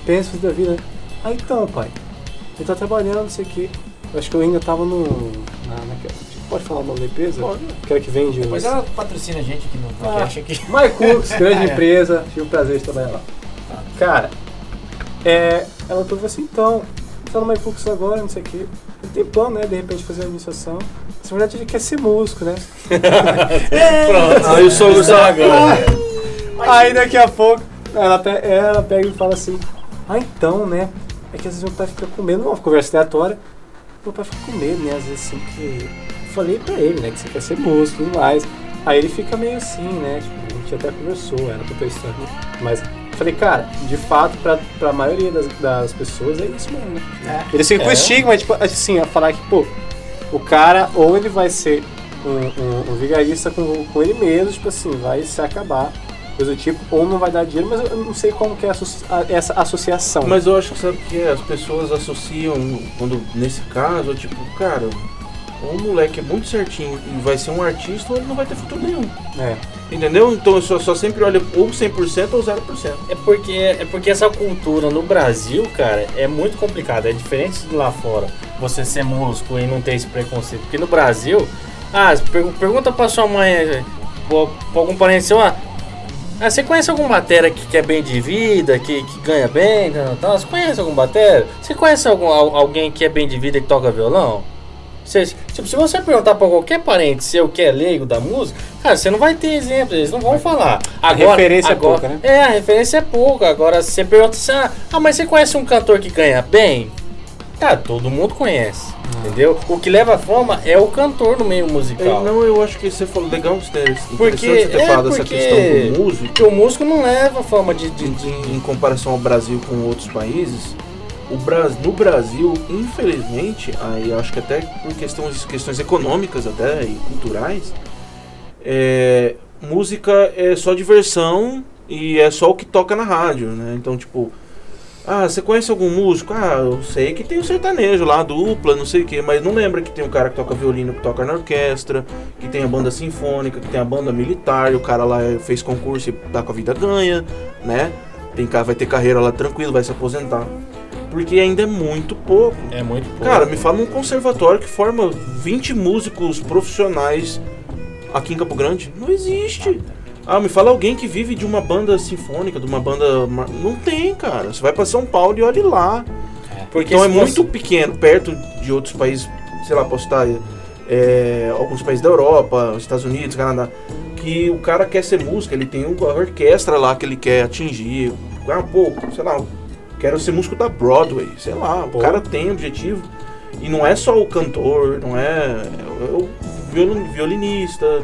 pensa da vida? Ah então, pai, ele tá trabalhando, não sei o quê. Eu acho que eu ainda tava no. Na, naquela- pode falar o nome da empresa? Pode. Aquela que vende os- ela patrocina a gente aqui no Ah. podcast aqui. MyCooks, grande É. empresa, tive o prazer de trabalhar lá. Cara, é, ela falou assim, então, tá no MyCooks agora, não sei o quê. Ele tem plano, né, de repente fazer a administração. Mas, na verdade ele quer ser músico, né? Pronto. Aí o sogro Isso agora. Aí daqui a pouco, ela, ela pega e fala assim, ah então, né, é que às vezes meu pai fica com medo, uma conversa aleatória, meu pai fica com medo, né, às vezes assim, que eu falei pra ele, né, que você quer ser músico e tudo mais. Aí ele fica meio assim, né, tipo, a gente até conversou, era pra tua história, mas falei, cara, de fato, pra, pra maioria das, das pessoas é isso mesmo, né? É. Eles ficam com É. estigma, tipo, assim, a falar que, pô, o cara ou ele vai ser um, um, um vigarista com, com ele mesmo, tipo assim, vai se acabar, coisa do tipo, ou não vai dar dinheiro, mas eu não sei como que é a- essa associação. Mas eu acho que sabe o que é? As pessoas associam, quando nesse caso, tipo, cara, ou o moleque é muito certinho e vai ser um artista, ou ele não vai ter futuro nenhum. É. Entendeu? Então eu só, só sempre olho ou 100% ou 0%. É porque, é porque essa cultura no Brasil, cara, é muito complicada. É diferente de lá fora. Você ser músico e não ter esse preconceito. Porque no Brasil, ah, per- pergunta pra sua mãe, pra pra algum parente seu, ah, ah, você conhece algum batera que, que é bem de vida, que, que ganha bem, tal, tal? Você conhece algum batera? Você conhece algum, al- alguém que é bem de vida e que toca violão? Você, tipo, se você perguntar pra qualquer parente seu que é leigo da música, cara, você não vai ter exemplo, eles não vão falar. Agora, referência é agora- pouca, né? É, a referência é pouca. Agora, se você pergunta assim, ah, mas você conhece um cantor que ganha bem? Cara, todo mundo conhece, entendeu? O que leva a fama é o cantor no meio É, musical. não, eu acho que você falou legal você ter, Porque- ter é, falado essa porque- questão do músico. Porque o músico não leva fama de... de, Em, de- em comparação ao Brasil com outros países, o Bras, no Brasil, infelizmente, aí eu acho que até por questões, questões econômicas até e culturais, é, música é só diversão e é só o que toca na rádio, né? Então, tipo, ah, você conhece algum músico? Ah, eu sei que tem o sertanejo lá, dupla, não sei o que, mas não lembra que tem um cara que toca violino, que toca na orquestra, que tem a banda sinfônica, que tem a banda militar, e o cara lá fez concurso e tá com a vida ganha, né? Tem cara, vai ter carreira lá tranquilo, vai se aposentar. Porque ainda é muito pouco. É muito pouco. Cara, me fala um conservatório que forma 20 músicos profissionais aqui em Campo Grande. Não existe. Ah, me fala alguém que vive de uma banda sinfônica, de uma banda. Não tem, cara. Você vai pra São Paulo e olhe lá. Porque então é se fosse- muito pequeno, perto de outros países, sei lá, posso estar. é, alguns países da Europa, Estados Unidos, Canadá, que o cara quer ser músico, ele tem uma orquestra lá que ele quer atingir. Ah, pô, sei lá, quero ser músico da Broadway, sei lá, Pô. o cara tem objetivo. E não é só o cantor, não é, é o violin- violinista,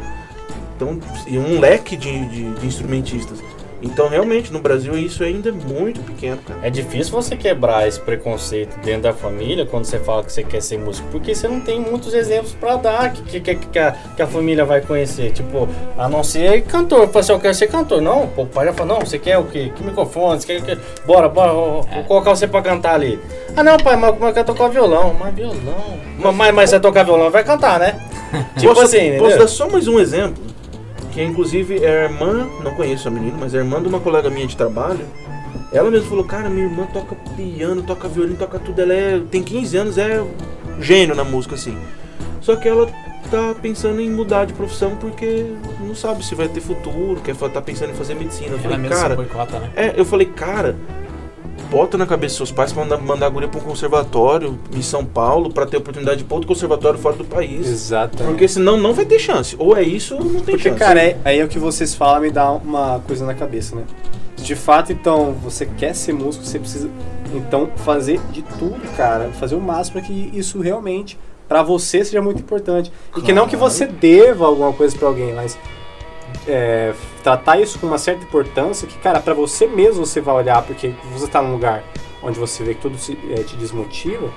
então, e um leque de, de- de instrumentistas. Então, realmente, no Brasil isso ainda é muito pequeno, cara. É difícil você quebrar esse preconceito dentro da família quando você fala que você quer ser músico, porque você não tem muitos exemplos pra dar que, que, que, a, que a família vai conhecer. Tipo, a não ser cantor. Fala assim, eu quero ser cantor. Não, pô, o pai já fala, não, você quer o quê? Que microfone? Você quer, que... Bora, bora, vou, vou colocar você pra cantar ali. Ah, não, pai, mas, mas eu quero tocar violão. Mas violão? Mas, mas, mas você tocar violão, vai cantar, né? tipo posso, assim, posso entendeu? dar só mais um exemplo? Que inclusive é a irmã, não conheço a menina, mas é a irmã de uma colega minha de trabalho. Ela mesmo falou, cara, minha irmã toca piano, toca violino, toca tudo. Ela é, tem 15 anos, é gênio na música, assim. Só que ela tá pensando em mudar de profissão porque não sabe se vai ter futuro, quer tá pensando em fazer medicina. Eu falei, cara, boicota, né? é, eu falei, cara, bota na cabeça dos seus pais pra mandar, mandar a guria pra um conservatório em São Paulo pra ter oportunidade de ir pra outro conservatório fora do país. Exatamente. Porque senão não vai ter chance. Ou é isso ou não tem Porque, chance. cara, é, aí é o que vocês falam me dá uma coisa na cabeça, né? De fato, então, você quer ser músico, você precisa, então, fazer de tudo, cara. Fazer o máximo para que isso realmente, pra você, seja muito importante. E que não que Claro. você deva alguma coisa pra alguém, mas é, tratar isso com uma certa importância que, cara, pra você mesmo você vai olhar, porque você tá num lugar onde você vê que tudo se, é, te desmotiva,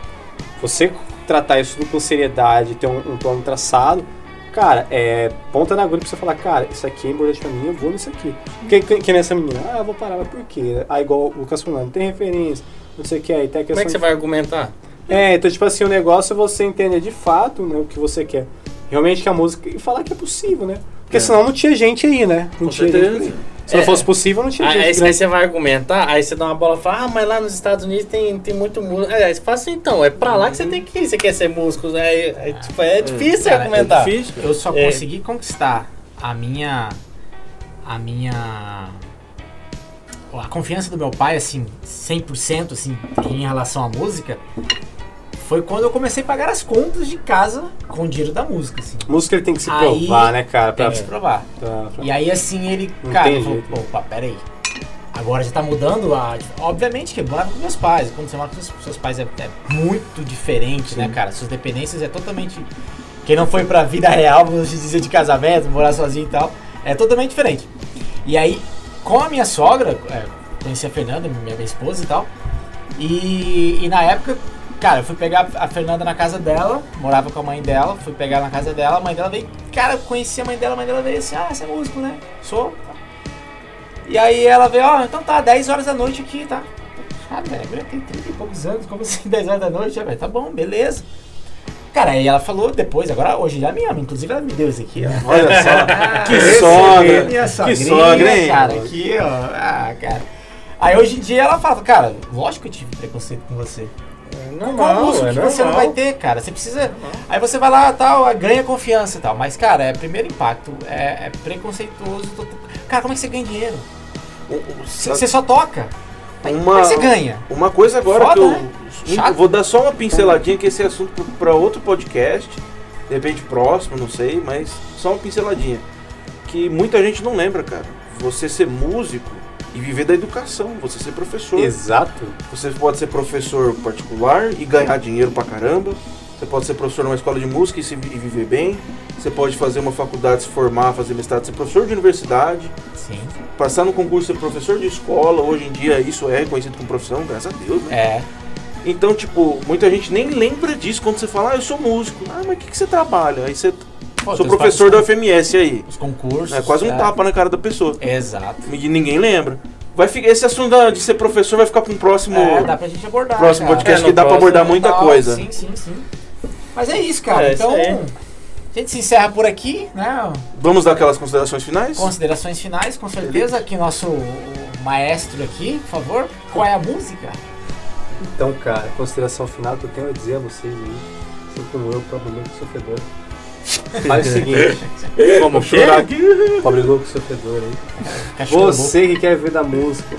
você tratar isso tudo com seriedade, ter um, um plano traçado, cara, é ponta na agulha pra você falar, cara, isso aqui é importante pra mim, eu vou nisso aqui. Que, que, que nessa menina, ah, eu vou parar, mas por quê? Ah, igual o Lucas falando, tem referência, não sei o que, aí tem a questão Como é que você de- vai argumentar? é, então, tipo assim, o negócio é você entender de fato né, o que você quer. Realmente que a música. E falar que é possível, né? Porque É. senão não tinha gente aí, né? Não Com tinha certeza. gente. aí. Se não É. fosse possível, não tinha Aí, gente. aí, você vai argumentar, aí você dá uma bola e fala, ah, mas lá nos Estados Unidos tem, tem muito músico. Aí você fala assim, então, é pra lá que você tem que ir, você quer ser músico. Aí, aí, tipo, é difícil Cara, argumentar. É difícil. Eu só É. consegui conquistar a minha. A minha. A confiança do meu pai, assim, 100% assim, em relação à música, foi quando eu comecei a pagar as contas de casa com o dinheiro da música, assim. Música ele tem que se Aí provar, né, cara? Tem Pra, que se provar. pra- pra- E aí, assim, ele, Não cara, tem ele falou, jeito. pá, peraí. Agora já tá mudando a. Obviamente que eu morava com meus pais. Quando você mora com seus, seus pais é, é muito diferente, né, cara? Suas dependências é totalmente. Quem não foi pra vida real, vamos dizer, de casamento, morar sozinho e tal, é totalmente diferente. E aí, com a minha sogra, é, conheci a Fernanda, minha, minha esposa e tal. E, e na época, cara, eu fui pegar a Fernanda na casa dela, morava com a mãe dela, fui pegar na casa dela, a mãe dela veio, cara, eu conheci a mãe dela, a mãe dela veio assim, ah, você é músico, né? Sou. E aí ela veio, ó, então tá, 10 horas da noite aqui, tá? Ah, velho, eu tenho 30 e poucos anos, como assim 10 horas da noite? Ah, velho, tá bom, beleza. Cara, aí ela falou depois, agora hoje já me ama, inclusive ela me deu isso aqui, ó. Olha só. Ah, Que sogra, aqui, minha que sogrinha, sogra, hein? Cara, aqui, ó. Ah, cara. Aí hoje em dia ela fala, cara, lógico que eu tive preconceito com você. É Qual normal, músico é que você não normal. vai ter, cara? Você precisa. Aí você vai lá, tal, ganha confiança e tal. Mas, cara, é primeiro impacto, é, é preconceituoso. tô- Cara, como é que você ganha dinheiro? Você você só toca. Mas Como é Uma- que você ganha? Uma coisa agora Foda, que eu, né? eu vou dar só uma pinceladinha que esse assunto para outro podcast, de repente próximo, não sei, mas só uma pinceladinha. Que muita gente não lembra, cara. Você ser músico e viver da educação, você ser professor. Exato. Você pode ser professor particular e ganhar dinheiro pra caramba. Você pode ser professor numa escola de música e, se, e viver bem. Você pode fazer uma faculdade, se formar, fazer mestrado, ser professor de universidade, Sim. passar no concurso, ser professor de escola. Hoje em dia isso é reconhecido como profissão, graças a Deus, né? É. Então, tipo, muita gente nem lembra disso quando você fala, ah, eu sou músico. Ah, mas o que, que você trabalha? Aí você Pô, sou professor da UFMS aí. Os concursos. É quase um é. tapa na cara da pessoa. Exato. E ninguém lembra. Vai ficar, esse assunto de ser professor vai ficar para um próximo. É, dá pra gente abordar. Próximo cara. podcast É, que no dá próximo abordar muita Legal, coisa. Sim, sim, sim. Mas é isso, cara. É, então, aí. a gente se encerra por aqui, né? Vamos dar aquelas considerações finais? Considerações finais, com certeza. Aqui nosso maestro aqui, por favor. Qual é a música? Então, cara, consideração final que eu tenho a dizer a vocês aí, assim como eu, louco sofredor. Faz o seguinte, Como que? Chorar aqui. pobre louco sofredor aí. Você que quer ver da música,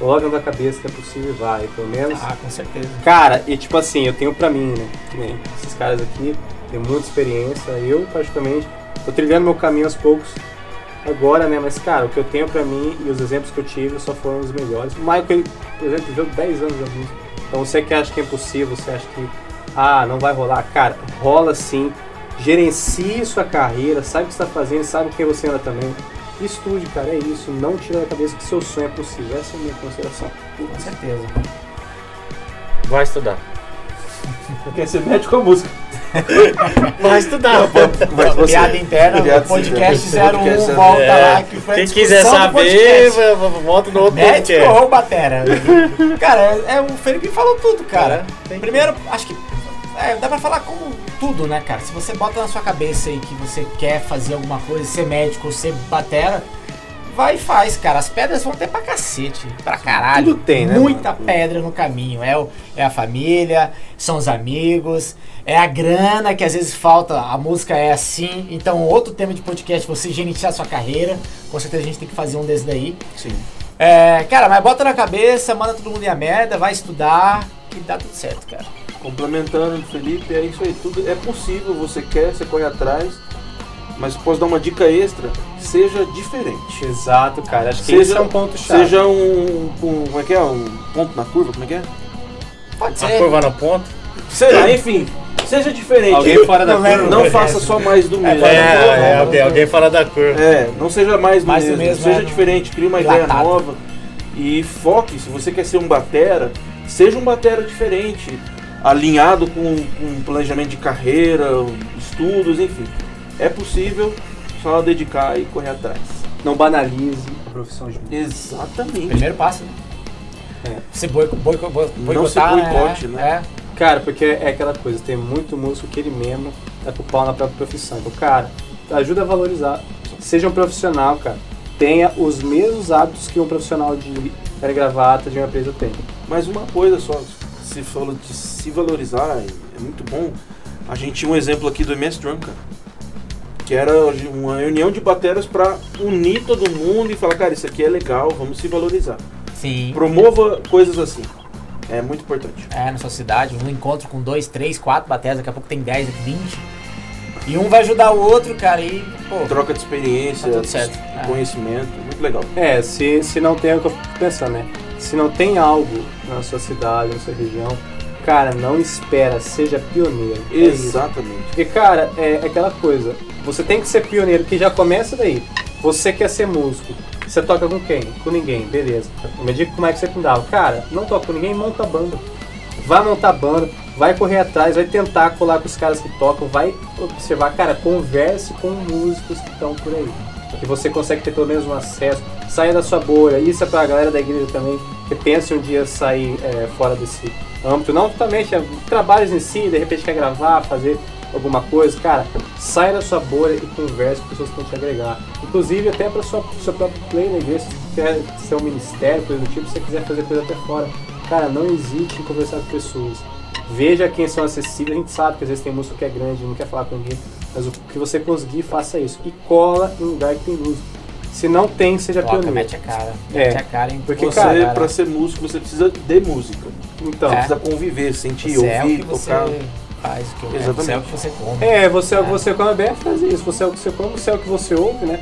logo na cabeça que é possível e vai, pelo menos. Ah, com certeza. Cara, e tipo assim, eu tenho pra mim, né? Esses caras aqui, têm muita experiência. Eu, praticamente, tô trilhando meu caminho aos poucos agora, né? Mas, cara, o que eu tenho pra mim e os exemplos que eu tive só foram os melhores. O Michael, ele, por exemplo, viveu 10 anos da música. Então você que acha que é impossível, você acha que, ah, não vai rolar. Cara, rola sim. Gerencie sua carreira, sabe o que você está fazendo, sabe quem você anda também. Estude, cara, é isso. Não tira da cabeça que seu sonho é possível. Essa é a minha consideração. Com certeza. Vai estudar. Quer ser médico ou música? Vai estudar. Mas você- Piada interna, Piada podcast interna. 01, Podcast volta É. lá. Que foi Quem quiser saber, volta no outro Médico podcast. ou batera? cara, é, é, o Felipe falou tudo, cara. que- Primeiro, acho que é, dá pra falar com tudo, né, cara? Se você bota na sua cabeça aí que você quer fazer alguma coisa, ser médico ser batera, vai e faz, cara. As pedras vão ter pra cacete, pra caralho. Tudo tem, né, Muita mano? pedra no caminho. É, o, é a família, são os amigos, é a grana que às vezes falta. A música é assim. Então, outro tema de podcast, você gerenciar sua carreira. Com certeza a gente tem que fazer um desse daí. Sim. É, cara, mas bota na cabeça, manda todo mundo ir a merda, vai estudar, que dá tudo certo, cara. Complementando, Felipe, é isso aí. Tudo é possível, você quer, você corre atrás. Mas posso dar uma dica extra? Seja diferente. Exato, cara. Acho que Seja- esse é um ponto chave. Seja um, um- Como é que é? Um ponto na curva? Como é que é? Pode A ser. curva no ponto. Sei lá, enfim. Seja diferente. Alguém fora da Não lembro. curva. Não faça só mais do mesmo. É, da curva, é, né? alguém, alguém fora da curva. É, não seja mais do Mais mesmo, mesmo, seja é, diferente, crie uma dilatado. ideia nova e foque, se você quer ser um batera, seja um batera diferente, alinhado com, com um planejamento de carreira, estudos, enfim. É possível, só dedicar e correr atrás. Não banalize a profissão de músico. Exatamente. Primeiro passo, né? É. Você boico, boico, boi- Não boicotar, se boicote, né? É. Cara, porque é aquela coisa, tem muito músico que ele mesmo tá com o pau na própria profissão. Então, cara, ajuda a valorizar. Seja um profissional, cara. Tenha os mesmos hábitos que um profissional de gravata de uma empresa tem. Mas uma coisa só, se falou de se valorizar, é muito bom. A gente tinha um exemplo aqui do MS Drum, cara. Que era uma reunião de bateras pra unir todo mundo e falar, cara, isso aqui é legal, vamos se valorizar. Sim. Promova coisas assim. É muito importante. É, na sua cidade, um encontro com dois, três, quatro baterias, daqui a pouco tem 10, 20. E um vai ajudar o outro, cara, e, pô, Troca de experiência, Tá tudo certo. É. conhecimento, muito legal. É, se, se não tem é o que eu fico pensando, né? Se não tem algo na sua cidade, na sua região, cara, não espera, seja pioneiro. É. Exatamente. Porque, cara, é aquela coisa. Você tem que ser pioneiro, que já começa daí. Você quer ser músico. Você toca com quem? Com ninguém, beleza. Me diga como é que você fundava. Cara, não toca com ninguém, monta banda. Vai montar banda, vai correr atrás, vai tentar colar com os caras que tocam, vai observar, cara, converse com músicos que estão por aí. Que você consegue ter pelo menos um acesso, saia da sua bolha. Isso é pra galera da igreja também, que pense um dia sair é, fora desse âmbito. Não totalmente, é, trabalhos em si, de repente quer gravar, fazer alguma coisa, cara, saia da sua bolha e converse com pessoas que vão te agregar. Inclusive até para sua seu próprio play na igreja, se você quer ser um ministério, coisa do tipo, se você quiser fazer coisa até fora. Cara, não hesite em conversar com pessoas. Veja quem são acessíveis. A gente sabe que às vezes tem músico que é grande, não quer falar com ninguém. Mas o que você conseguir, faça isso. E cola em um lugar que tem música. Se não tem, seja toca, pioneiro. mete a cara. É, Mete a cara em porque, Você, cara, pra ser músico, você precisa de música. Então, É. Precisa conviver, sentir, Você é o ouvir, que você tocar. faz, o que eu, Exatamente. você é o que você come. É, você é o que você come bem, faz isso. Você é o que você come, você é o que você ouve, né?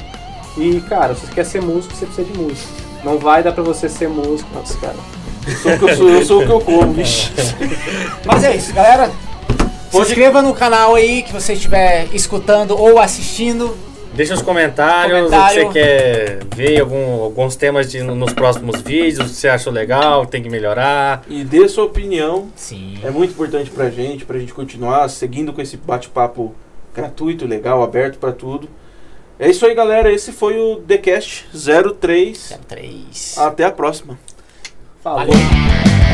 E, cara, se você quer ser músico, você precisa de música. Não vai dar pra você ser músico. Nossa, cara. Eu sou o que eu sou, eu sou o que eu como, vixe. Mas é isso, galera. Se Pode- inscreva no canal aí que você estiver escutando ou assistindo. Deixa os comentários Comentário. o que você quer ver, algum- alguns temas de- nos próximos vídeos, o que você achou legal, tem que melhorar. E dê sua opinião. Sim. É muito importante pra gente, pra gente continuar seguindo com esse bate-papo gratuito, legal, aberto pra tudo. É isso aí, galera. Esse foi o TheCast 03. 03. Até a próxima. Falou. Valeu.